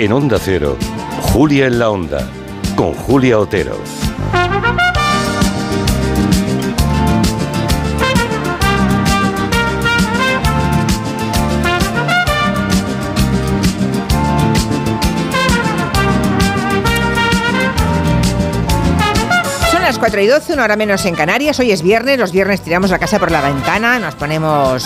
En Onda Cero, Julia en la Onda, con Julia Otero. Son las 4 y 12, una hora menos en Canarias. Hoy es viernes, los viernes tiramos la casa por la ventana, nos ponemos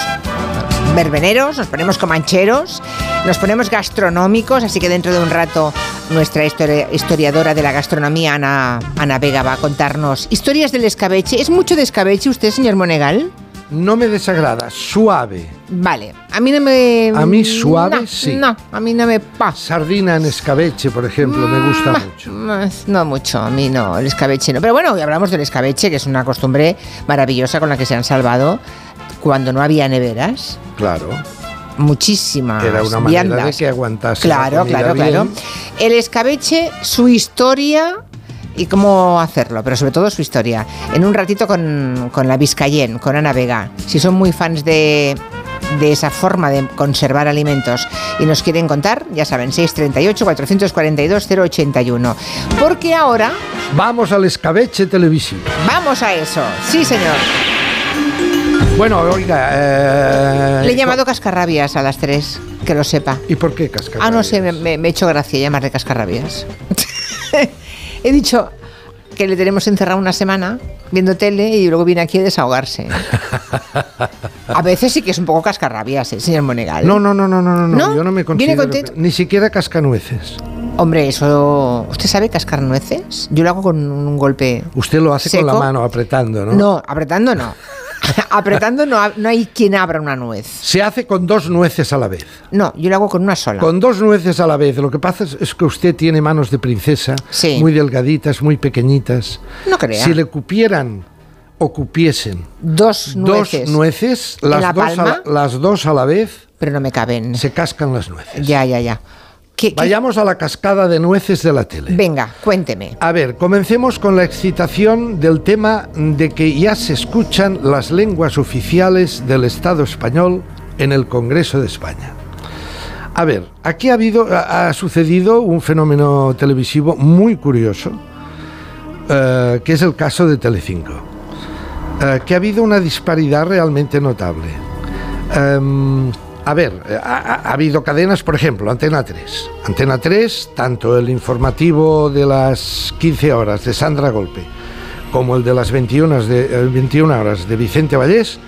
verbeneros, nos ponemos comancheros, nos ponemos gastronómicos, así que dentro de un rato nuestra historia- historiadora de la gastronomía, Ana, Ana Vega, va a contarnos historias del escabeche. ¿Es mucho de escabeche usted, señor Monegal? No me desagrada, suave. Vale, a mí no me... A mí suave, no, sí. No, a mí no me pasa. Sardina en escabeche, por ejemplo, me gusta Ma- mucho. No mucho, a mí no, el escabeche no. Pero bueno, hoy hablamos del escabeche, que es una costumbre maravillosa con la que se han salvado cuando no había neveras. Claro, Muchísimas era una manera de que aguantase. la Claro, claro, bien. claro. El escabeche, su historia y cómo hacerlo, pero sobre todo su historia. En un ratito con, con la Vizcayen, con Ana Vega. Si son muy fans de, de esa forma de conservar alimentos y nos quieren contar, ya saben, 638-442-081. Porque ahora Vamos al escabeche televisivo. vamos a eso. Sí, señor. Bueno, oiga. eh, Le he llamado cascarrabias a las tres, que lo sepa. ¿Y por qué cascar? Ah, no sé, me, he hecho gracia llamarle cascarrabias. He dicho que le tenemos encerrado una semana viendo tele y luego viene aquí a desahogarse. A veces sí que es un poco cascarrabias, ¿eh, señor Monegal. No, no, no, no, no, no, no, ¿No? yo no me ¿Viene considero. contento? Ni siquiera cascanueces. Hombre, eso... ¿Usted sabe cascar nueces? Yo lo hago con un golpe... Usted lo hace con la ¿Seco? mano apretando, ¿no? No, apretando no. apretando no, no hay quien abra una nuez. Se hace con dos nueces a la vez. No, yo lo hago con una sola. Con dos nueces a la vez. Lo que pasa es, es que usted tiene manos de princesa, Sí. muy delgaditas, muy pequeñitas. No crea. Si le cupieran o cupiesen Dos nueces. dos nueces, ¿En las, la dos a las dos a la vez, Pero no me caben. se cascan las nueces. Ya, ya, ya. ¿Qué- qué- Vayamos a la cascada de nueces de la tele. Venga, cuénteme. A ver, comencemos con la excitación del tema de que ya se escuchan las lenguas oficiales del Estado español en el Congreso de España. A ver, aquí ha habido, ha, ha sucedido un fenómeno televisivo muy curioso, eh, que es el caso de Telecinco, eh, que ha habido una disparidad realmente notable. Em, a ver, eh, ha, ha- ha habido cadenas, por ejemplo, Antena 3. Antena 3, tanto el informativo de las 15 horas de Sandra Golpe como el de las 21, de, eh, 21 horas de Vicente Vallés,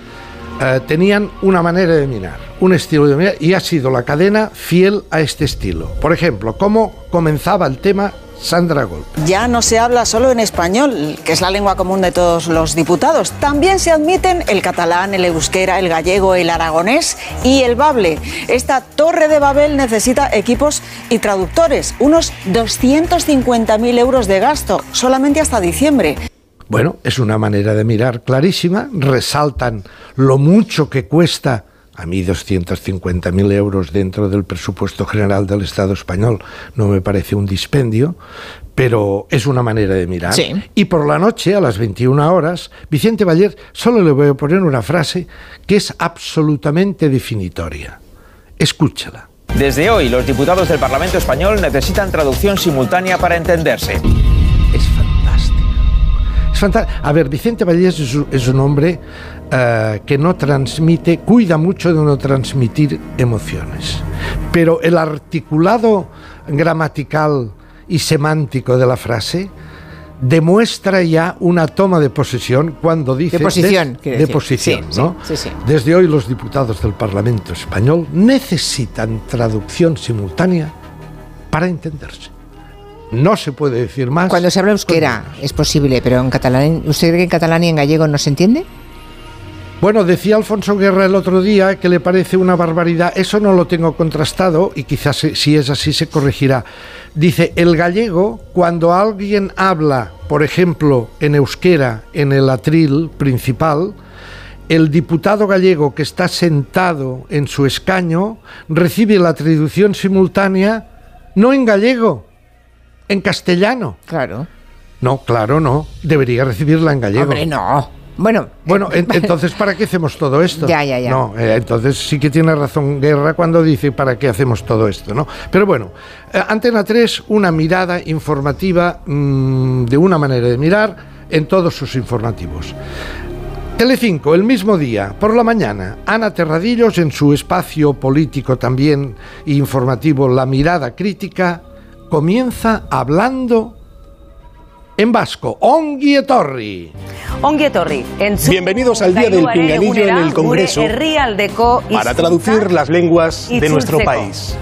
eh, tenían una manera de mirar, un estilo de mirar, y ha sido la cadena fiel a este estilo. Por ejemplo, cómo comenzaba el tema Sandra Golpe. Ya no se habla solo en español, que es la lengua común de todos los diputados. También se admiten el catalán, el euskera, el gallego, el aragonés y el bable. Esta torre de Babel necesita equipos y traductores, unos 250.000 euros de gasto, solamente hasta diciembre. Bueno, es una manera de mirar clarísima, resaltan lo mucho que cuesta, a mí 250.000 euros dentro del presupuesto general del Estado español no me parece un dispendio, pero es una manera de mirar. Sí. Y por la noche, a las 21 horas, Vicente Baller solo le voy a poner una frase que es absolutamente definitoria. Escúchala. Desde hoy, los diputados del Parlamento español necesitan traducción simultánea para entenderse. Es fantástico. Es fantástico. A ver, Vicente Vallés es un hombre eh, que no transmite, cuida mucho de no transmitir emociones. Pero el articulado gramatical y semántico de la frase demuestra ya una toma de posesión cuando dice... De posición, des- de posición, Sí, ¿no? sí, sí, sí. Desde hoy los diputados del Parlamento español necesitan traducción simultánea para entenderse. No se puede decir más. Cuando se habla euskera es posible, pero en catalán, ¿usted cree que en catalán y en gallego no se entiende? Bueno, decía Alfonso Guerra el otro día que le parece una barbaridad. Eso no lo tengo contrastado y quizás si es así se corregirá. Dice, el gallego, cuando alguien habla, por ejemplo, en euskera, en el atril principal, el diputado gallego que está sentado en su escaño recibe la traducción simultánea no en gallego, en castellano. Claro. No, claro, no. Debería recibirla en gallego. Hombre, no. Bueno, Bueno, en- entonces, ¿para qué hacemos todo esto? Ya, ya, ya. No, eh, entonces sí que tiene razón Guerra cuando dice ¿para qué hacemos todo esto? ¿no? Pero bueno, eh, Antena 3, una mirada informativa mm, de una manera de mirar en todos sus informativos. Telecinco, el mismo día, por la mañana, Ana Terradillos en su espacio político también informativo La Mirada Crítica, comienza hablando en vasco, Ongi etorri. Ongi etorri. Bienvenidos al Día del Pinganillo en el Congreso para traducir las lenguas de nuestro país.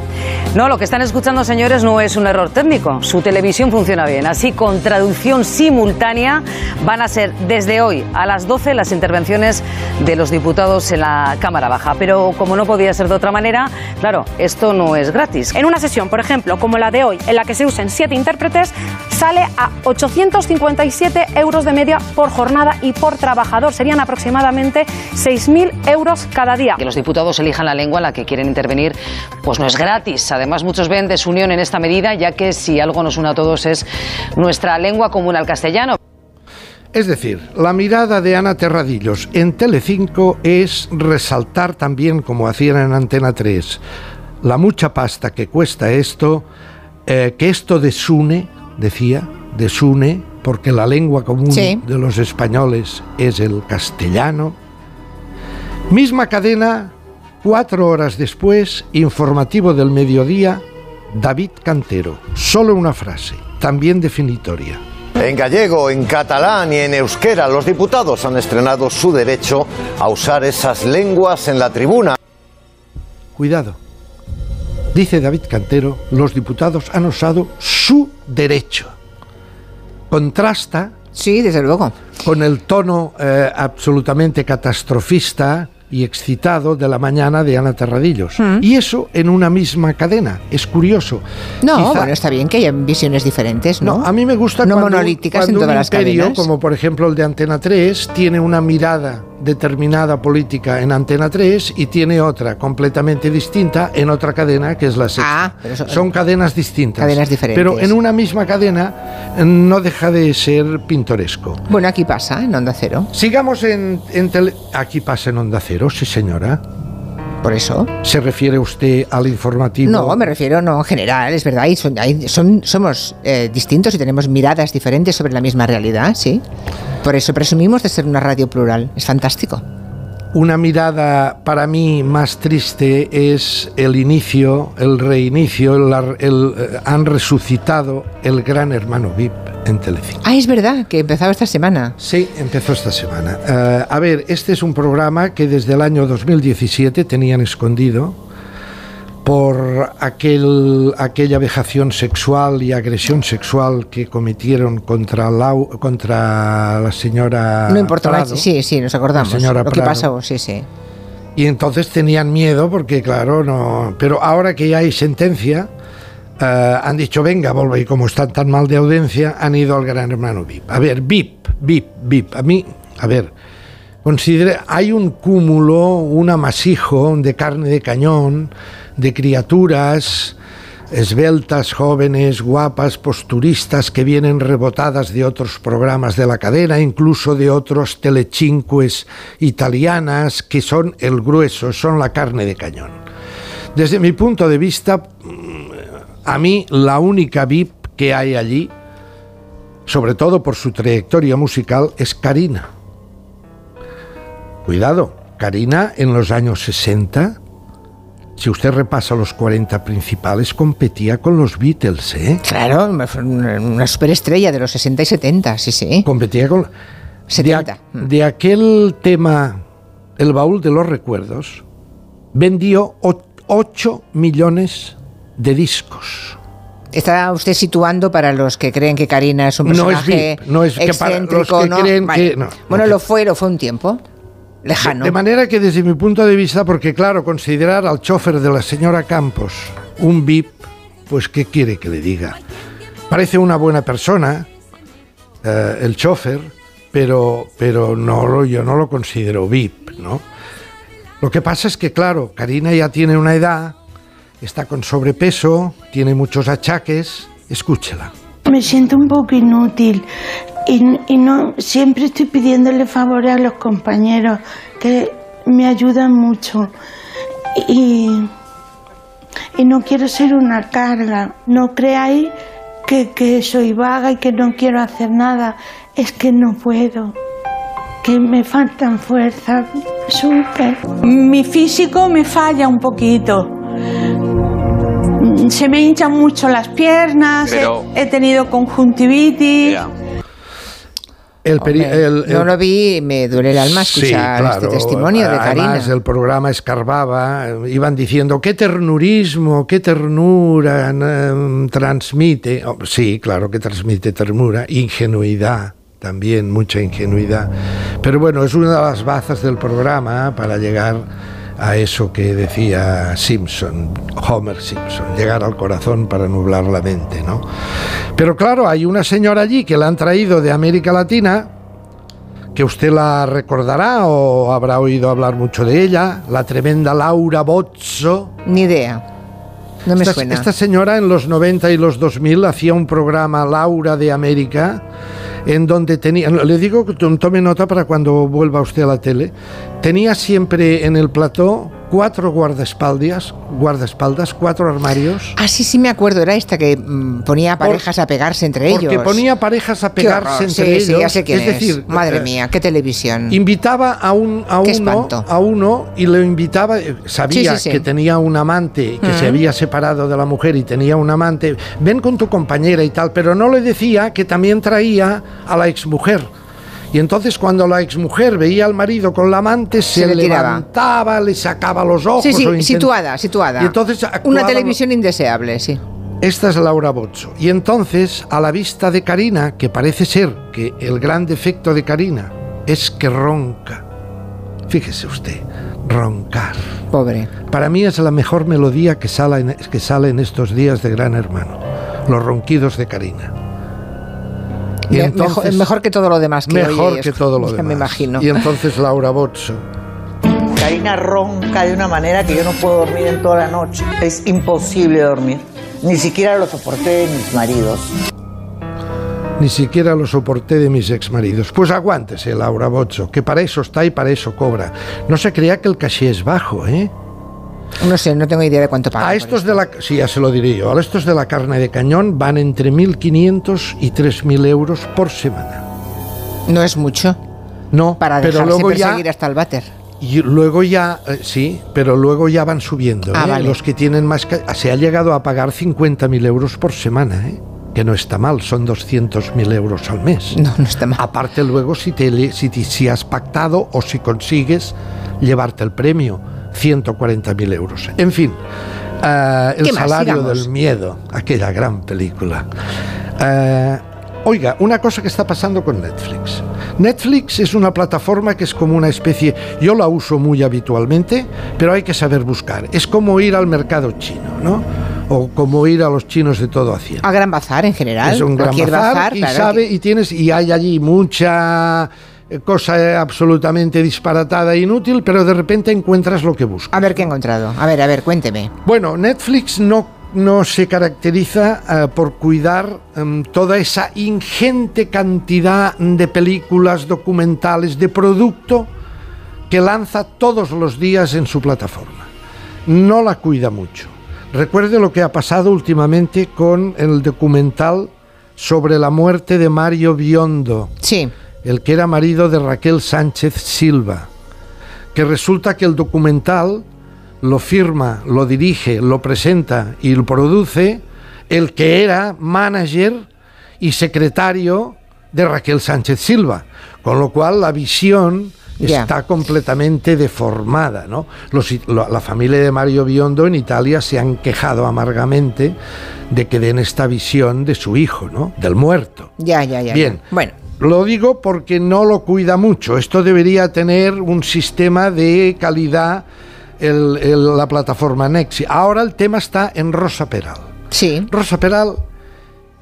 No, lo que están escuchando, señores, no es un error técnico. Su televisión funciona bien. Así, con traducción simultánea, van a ser desde hoy a las 12 las intervenciones de los diputados en la Cámara Baja. Pero como no podía ser de otra manera, claro, esto no es gratis. En una sesión, por ejemplo, como la de hoy, en la que se usen siete intérpretes, sale a 857 euros de media por jornada y por trabajador. Serían aproximadamente 6.000 euros cada día. Que los diputados elijan la lengua en la que quieren intervenir, pues no es gratis. Además, muchos ven desunión en esta medida, ya que si algo nos une a todos es nuestra lengua común al castellano. Es decir, la mirada de Ana Terradillos en Telecinco es resaltar también, como hacían en Antena 3, la mucha pasta que cuesta esto, eh, que esto desune, decía, desune, porque la lengua común Sí. de los españoles es el castellano. Misma cadena, cuatro horas después, informativo del mediodía, David Cantero. Solo una frase, también definitoria. En gallego, en catalán y en euskera, los diputados han estrenado su derecho a usar esas lenguas en la tribuna. Cuidado. Dice David Cantero, los diputados han usado su derecho. Contrasta sí, desde luego. con el tono eh, absolutamente catastrofista y excitado de la mañana de Ana Terradillos. Y eso en una misma cadena. Es curioso. No, Quizá- bueno, está bien que haya visiones diferentes, ¿no? No, a mí me gusta no cuando, monolíticas cuando en todas un las imperio, cadenas. como por ejemplo el de Antena 3, tiene una mirada determinada política en Antena 3 y tiene otra completamente distinta en otra cadena que es la sexta. Ah, pero eso- Son cadenas distintas. Cadenas diferentes. Pero en una misma cadena eh, no deja de ser pintoresco. Bueno, aquí pasa, en Onda Cero. Sigamos en, en tele- Aquí pasa en Onda Cero, sí señora. Por eso. ¿Se refiere usted al informativo? No, me refiero, no, en general, es verdad. y son, hay- son- somos eh, distintos y tenemos miradas diferentes sobre la misma realidad, sí. Por eso presumimos de ser una radio plural. Es fantástico. Una mirada para mí más triste es el inicio, el reinicio, el, eh, han resucitado el gran hermano VIP en Telecinco. Ah, es verdad, que empezaba esta semana. Sí, empezó esta semana. Eh, a ver, este es un programa que desde el año 2017 tenían escondido por aquel, aquella vejación sexual y agresión sexual que cometieron contra, Lau- contra la señora no importa, Prado. sí, sí, nos acordamos. La señora lo que Prado. pasó, sí, sí. Y entonces tenían miedo porque, claro, no. Pero ahora que ya hay sentencia, eh, han dicho, venga, volve. Y como están tan mal de audiencia, han ido al gran hermano VIP. A ver, VIP, VIP, VIP. A mí, a ver, considere, hay un cúmulo, un amasijo de carne de cañón, de criaturas esbeltas, jóvenes, guapas, posturistas que vienen rebotadas de otros programas de la cadena, incluso de otros telechinques italianas, que son el grueso, son la carne de cañón. Desde mi punto de vista, mm, a mí la única VIP que hay allí, sobre todo por su trayectoria musical, es Karina. Cuidado, Karina en los años 60 si usted repasa los 40 principales, competía con los Beatles, ¿eh? Claro, una superestrella de los 60 y 70, sí, sí. Competía con... 70. De, de aquel tema, El baúl de los recuerdos, vendió 8 millones de discos. Está usted situando para los que creen que Karina es un No es personaje VIP, no es que para los que ¿no? creen Vale. que- no, bueno, lo fue, lo fue un tiempo. Lejano. De manera que desde mi punto de vista, porque claro, considerar al chofer de la señora Campos un VIP, pues ¿qué quiere que le diga? Parece una buena persona, eh, el chofer, pero, pero no, lo- yo no lo considero VIP, ¿no? Lo que pasa es que, claro, Karina ya tiene una edad, está con sobrepeso, tiene muchos achaques, escúchela. Me siento un poco inútil. Y, y no siempre estoy pidiéndole favores a los compañeros que me ayudan mucho. Y, y no quiero ser una carga. No creáis que, que soy vaga y que no quiero hacer nada. Es que no puedo. Que me faltan fuerzas. Súper. Mi físico me falla un poquito. Se me hinchan mucho las piernas, Pero- he, he tenido conjuntivitis. El, peri- Hombre, el- no lo vi me duele el alma Sí, escuchar claro. este testimonio de Karina. Además, el programa escarbaba, iban diciendo qué ternurismo, qué ternura eh, transmite. Oh, sí, claro que transmite ternura, ingenuidad también, mucha ingenuidad. Pero bueno, es una de las bazas del programa para llegar a eso que decía Simpson, Homer Simpson, llegar al corazón para nublar la mente, ¿no? Pero claro, hay una señora allí que la han traído de América Latina, que usted la recordará o habrá oído hablar mucho de ella, la tremenda Laura Bozzo. Ni idea. No me esta, suena. esta señora en los 90 y los 2000 hacía un programa Laura de América en donde tenía, le digo que to- tome nota para cuando vuelva usted a la tele, tenía siempre en el plató cuatro guardaespaldas, guardaespaldas, cuatro armarios. Ah, sí, sí me acuerdo. Era esta que mm, ponía Por- parejas a pegarse entre Porque ellos. ponía parejas a pegarse horror. entre sí, ellos. Sí, ya sé quién es es. decir, Madre eh, mía, qué televisión. Invitaba a, un, a, Qué uno, espanto. a uno y le invitaba, eh, sabía Sí, que tenía un amante, que se había separado de la mujer y tenía un amante, ven con tu compañera y tal, pero no le decía que también traía a la exmujer. Y entonces cuando la exmujer veía al marido con la amante, se, le tiraba. levantaba, le sacaba los ojos. Sí, sí, intent- situada, situada. Y entonces Una televisión indeseable, sí. esta es Laura Bozzo. Y entonces, a la vista de Karina, que parece ser que el gran defecto de Karina es que ronca. Fíjese usted, roncar. Pobre. Para mí es la mejor melodía que sale en, que sale en estos días de Gran Hermano. Los ronquidos de Karina. Y Me- entonces- mejor, mejor que todo lo demás que mejor que todo lo demás. me imagino. Y entonces Laura Bozzo. Karina ronca de una manera que yo no puedo dormir en toda la noche. Es imposible dormir. Ni siquiera lo soporté de mis maridos. Ni siquiera lo soporté de mis exmaridos. Pues aguántese, Laura Bozzo, que para eso está y para eso cobra. No se crea que el caché es bajo, ¿eh? No sé, no tengo idea de cuánto paga. A estos de la, sí, ya se lo diré yo, a estos de la carne de cañón van entre 1.500 y 3.000 euros por semana. No es mucho. No, Para pero dejarse luego ya, hasta el váter. y luego ya, eh, sí, pero luego ya van subiendo. Ah, ¿eh? vale. Los que tienen más, se ha llegado a pagar 50.000 euros por semana, ¿eh? que no está mal, son 200.000 euros al mes. No, no está mal. Aparte luego si, te, si, te- si has pactado o si consigues llevarte el premio, 140.000 euros. En fin, eh, el salario del miedo, aquella gran película. Eh, oiga, una cosa que está pasando con Netflix. Netflix es una plataforma que es como una especie, yo la uso muy habitualmente, pero hay que saber buscar. Es como ir al mercado chino, ¿no? O como ir a los chinos de todo Hacienda. A Gran Bazar en general. Es un gran cualquier bazar, y claro, sabe que- y tienes y hay allí mucha cosa eh, absolutamente disparatada e inútil, pero de repente encuentras lo que buscas. A ver qué he encontrado. A ver, a ver, cuénteme. Bueno, Netflix no, no se caracteriza eh, por cuidar em, toda esa ingente cantidad de películas, documentales, de producto que lanza todos los días en su plataforma. No la cuida mucho. Recuerde lo que ha pasado últimamente con el documental sobre la muerte de Mario Biondo, Sí. El que era marido de Raquel Sánchez Silva, que resulta que el documental lo firma, lo dirige, lo presenta y lo produce el que era manager y secretario de Raquel Sánchez Silva, con lo cual la visión está completamente deformada, ¿no? Los lo- la familia de Mario Biondo en Italia se han quejado amargamente de que den esta visión de su hijo, ¿no? Del muerto. Ya, ya, ya. Bien. Bueno, Lo digo porque no lo cuida mucho. Esto debería tener un sistema de calidad el- el- la plataforma Nexi. Ahora el tema está en Rosa Peral. sí. Rosa Peral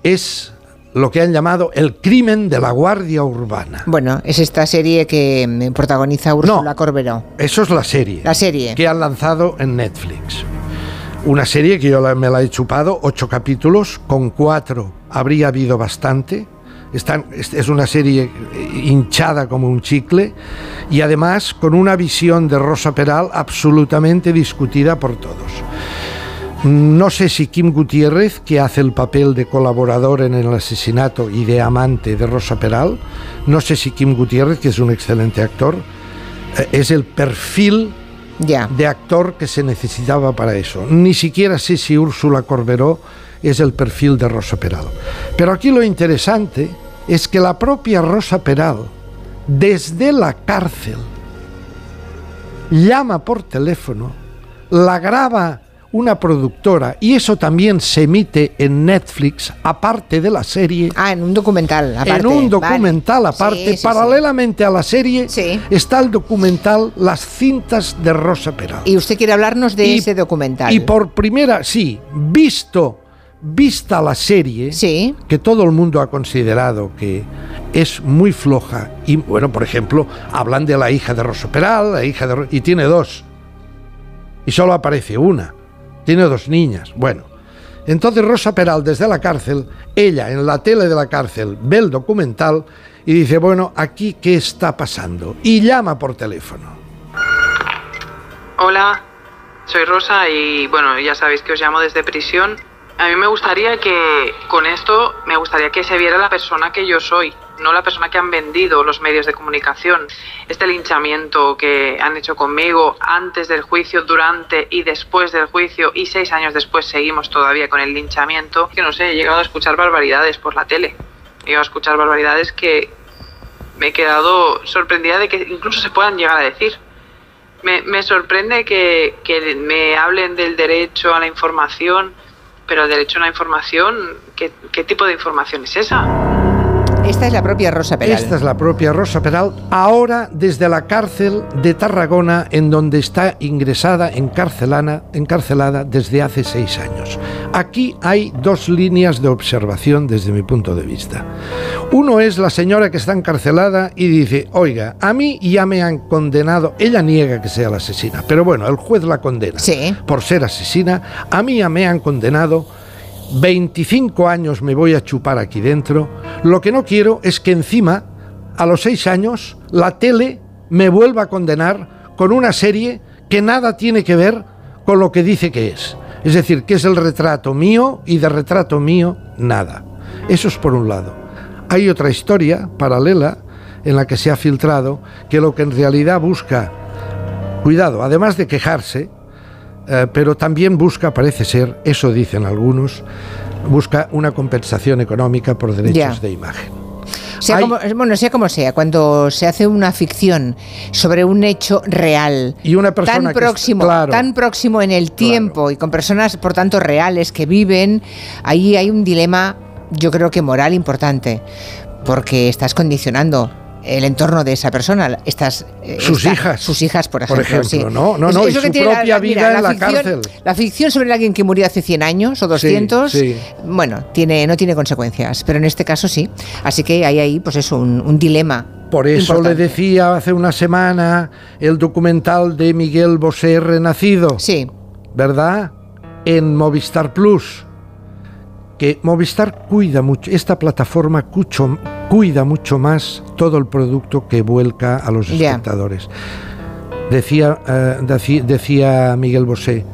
es lo que han llamado el crimen de la Guardia Urbana. Bueno, es esta serie que mm, protagoniza Úrsula Corberó. Eso es la serie. La serie. Que han lanzado en Netflix. Una serie que yo me la he chupado, ocho capítulos, con cuatro habría habido bastante. Están, es es una serie eh, hinchada como un chicle y además con una visión de Rosa Peral absolutamente discutida por todos. No sé si Kim Gutiérrez, que hace el papel de colaborador en el asesinato y de amante de Rosa Peral, no sé si Kim Gutiérrez, que es un excelente actor, eh, es el perfil de actor que se necesitaba para eso. Ni siquiera sé si Úrsula Corberó es el perfil de Rosa Peral. Pero aquí lo interesante es que la propia Rosa Peral, desde la cárcel, llama por teléfono, la graba una productora y eso también se emite en Netflix aparte de la serie. Ah, en un documental aparte. En un vale. documental aparte, Sí, sí, sí. paralelamente a la serie, está el documental Las cintas de Rosa Peral. Y usted quiere hablarnos de Y- ese documental. Y por primera, sí, visto, vista la serie, que todo el mundo ha considerado que es muy floja, y bueno, por ejemplo, hablan de la hija de Rosa Peral, la hija de y tiene dos, y solo aparece una, tiene dos niñas, bueno. Entonces Rosa Peral desde la cárcel, ella en la tele de la cárcel ve el documental y dice, bueno, aquí qué está pasando, y llama por teléfono. Hola, soy Rosa y bueno, ya sabéis que os llamo desde prisión. A mí me gustaría que con esto me gustaría que se viera la persona que yo soy, no la persona que han vendido los medios de comunicación. Este linchamiento que han hecho conmigo antes del juicio, durante y después del juicio y seis años después seguimos todavía con el linchamiento, que no sé, he llegado a escuchar barbaridades por la tele. He llegado a escuchar barbaridades que me he quedado sorprendida de que incluso se puedan llegar a decir. Me, sorprende que me hablen del derecho a la información, pero el derecho a la información, ¿qué, qué tipo de información es esa? Esta es la propia Rosa Peral. Esta es la propia Rosa Peral, ahora desde la cárcel de Tarragona, en donde está ingresada, encarcelada, encarcelada desde hace seis años. Aquí hay dos líneas de observación desde mi punto de vista. Uno es la señora que está encarcelada y dice, oiga, a mí ya me han condenado, ella niega que sea la asesina, pero bueno, el juez la condena por ser asesina, a mí ya me han condenado 25 años me voy a chupar aquí dentro. Lo que no quiero es que encima, a los 6 años, la tele me vuelva a condenar con una serie que nada tiene que ver con lo que dice que es. Es decir, que es el retrato mío y de retrato mío nada. Eso es por un lado. Hay otra historia paralela en la que se ha filtrado que lo que en realidad busca, cuidado, además de quejarse, eh, pero también busca, parece ser, eso dicen algunos, busca una compensación económica por derechos Ya. de imagen. Sea Hay- como, bueno, sea como sea, cuando se hace una ficción sobre un hecho real, Y una persona tan próximo, claro. tan próximo en el tiempo y con personas, por tanto, reales que viven, ahí hay un dilema, yo creo que moral importante, porque estás condicionando el entorno de esa persona, estás eh, Sus hijas. sus hijas, por Por ejemplo, ejemplo, sí. ¿no? No, Es- no, es y lo que su propia vida en la cárcel. La ficción sobre alguien que murió hace 100 años o 200, sí. bueno, tiene, no tiene consecuencias, pero en este caso sí. Así que hay ahí, pues eso, un, un dilema. Por eso importante. le decía hace una semana el documental de Miguel Bosé Renacido. Sí. ¿Verdad? En Movistar Plus. Que Movistar cuida mucho, esta plataforma cucho- cuida mucho más todo el producto que vuelca a los espectadores. Decía, eh, deci- decía Miguel Bosé,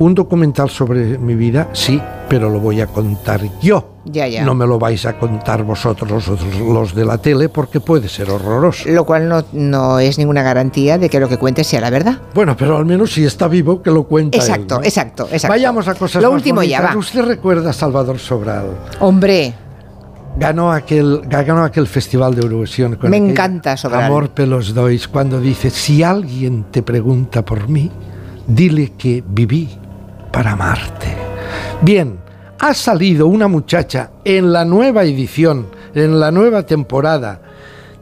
un documental sobre mi vida, sí, pero lo voy a contar yo. Ya, ya. No me lo vais a contar vosotros, los, de la tele, porque puede ser horroroso. Lo cual no, no es ninguna garantía de que lo que cuente sea la verdad. Bueno, pero al menos si está vivo, que lo cuenta él, Exacto, ¿no? exacto, exacto. Vayamos a cosas Lo más último ya, bonitas. va. ¿Usted recuerda a Salvador Sobral? Hombre, Ganó aquel, ganó aquel festival de Eurovisión. con Me encanta Sobral. Amor pelos dois, cuando dice, si alguien te pregunta por mí, dile que viví para amarte. Bien, ha salido una muchacha en la nueva edición, en la nueva temporada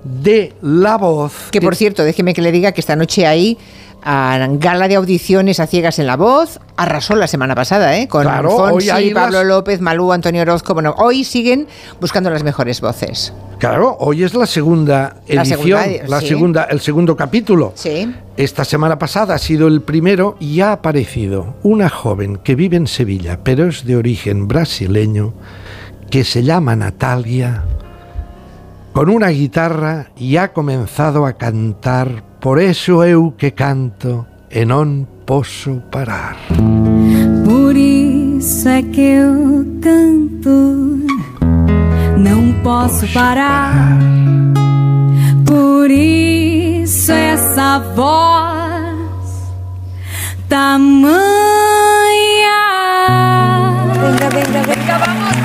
de La Voz. que por cierto, déjeme que le diga que esta noche hay a gala de audiciones a ciegas en la voz. Arrasó la semana pasada, ¿eh? Con Claro, Fonsi, hoy Pablo las- López, Malú, Antonio Orozco. Bueno, hoy siguen buscando las mejores voces. Claro, hoy es la segunda La edición, segunda, la sí. segunda, el segundo capítulo. Sí. Esta semana pasada ha sido el primero y ha aparecido una joven que vive en Sevilla, pero es de origen brasileño, que se llama Natalia con una guitarra y ha comenzado a cantar, por eso eu que canto e non posso parar. Por isso é que eu canto, não posso parar. Por isso essa voz tamanha. Venga, venga, venga, vamos.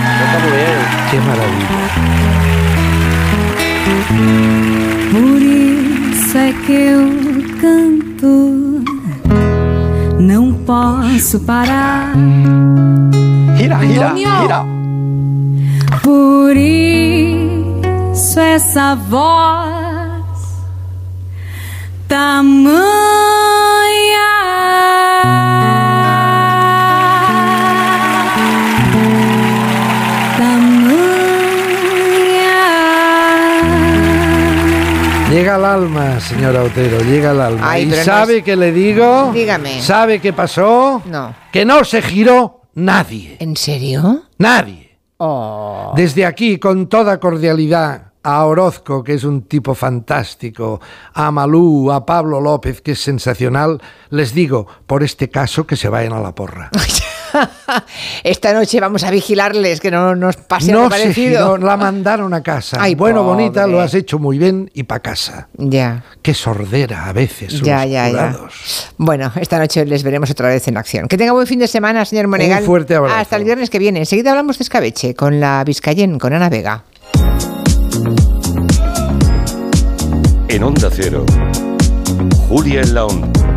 Qué maravilla. Canto, não posso parar. Gira, Antonio. gira. Por isso essa voz tamanha. Alma, señora Otero, llega al alma. Ay, ¿Y no sabe es- qué le digo? Dígame. ¿Sabe qué pasó? No. Que no se giró nadie. ¿En serio? Nadie. Oh. Desde aquí, con toda cordialidad, a Orozco, que es un tipo fantástico, a Malú, a Pablo López, que es sensacional, les digo, por este caso, que se vayan a la porra. Esta noche vamos a vigilarles que no nos pase no algo parecido. giró, la mandaron a casa. Ay, bueno, bonita, lo has hecho muy bien y pa' casa. Ya. Qué sordera a veces Ya, los ya, ya. Bueno, esta noche les veremos otra vez en acción. Que tenga buen fin de semana, señor Monegal. Un fuerte abrazo. Hasta el viernes que viene. Enseguida hablamos de escabeche con la Vizcayen, con Ana Vega. En Onda Cero, Julia en la Onda.